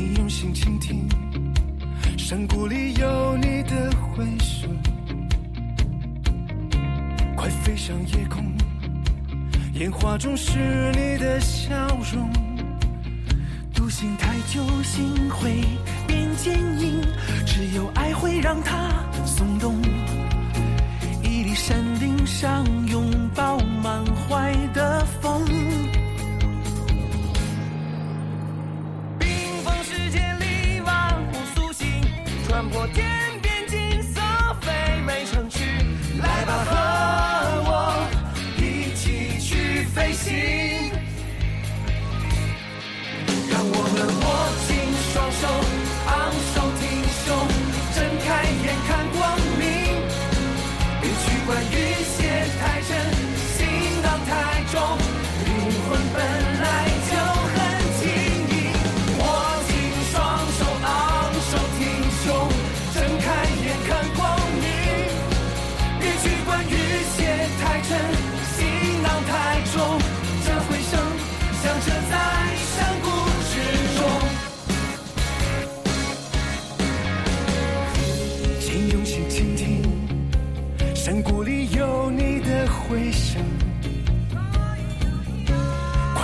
你用心倾听，山谷里有你的回声，快飞向夜空，烟花中是你的笑容。独行太久，心会变坚硬，只有爱会让它我天边金色飞美城区。来吧，和我一起去飞行。让我们握紧双手，昂首挺胸，睁开眼看光明。别去管雨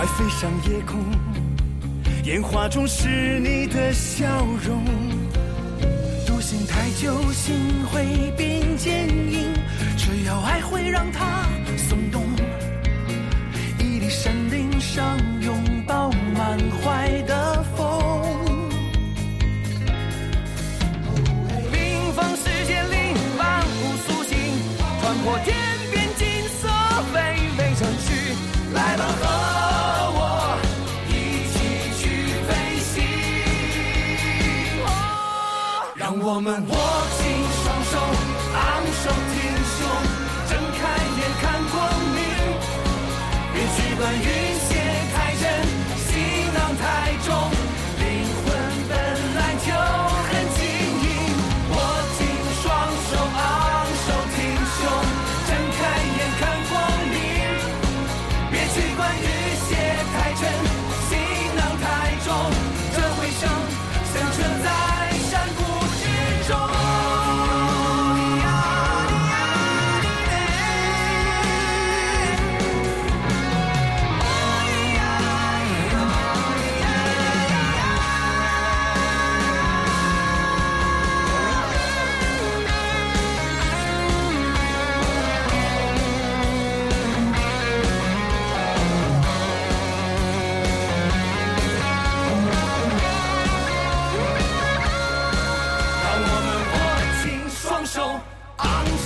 飞上夜空，烟花中是你的笑容。独行太久，心会变坚硬，只要爱会让它松动。屹立山顶上，我们握紧双手，昂首挺胸，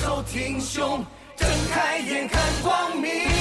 手，挺胸，睁开眼看光明。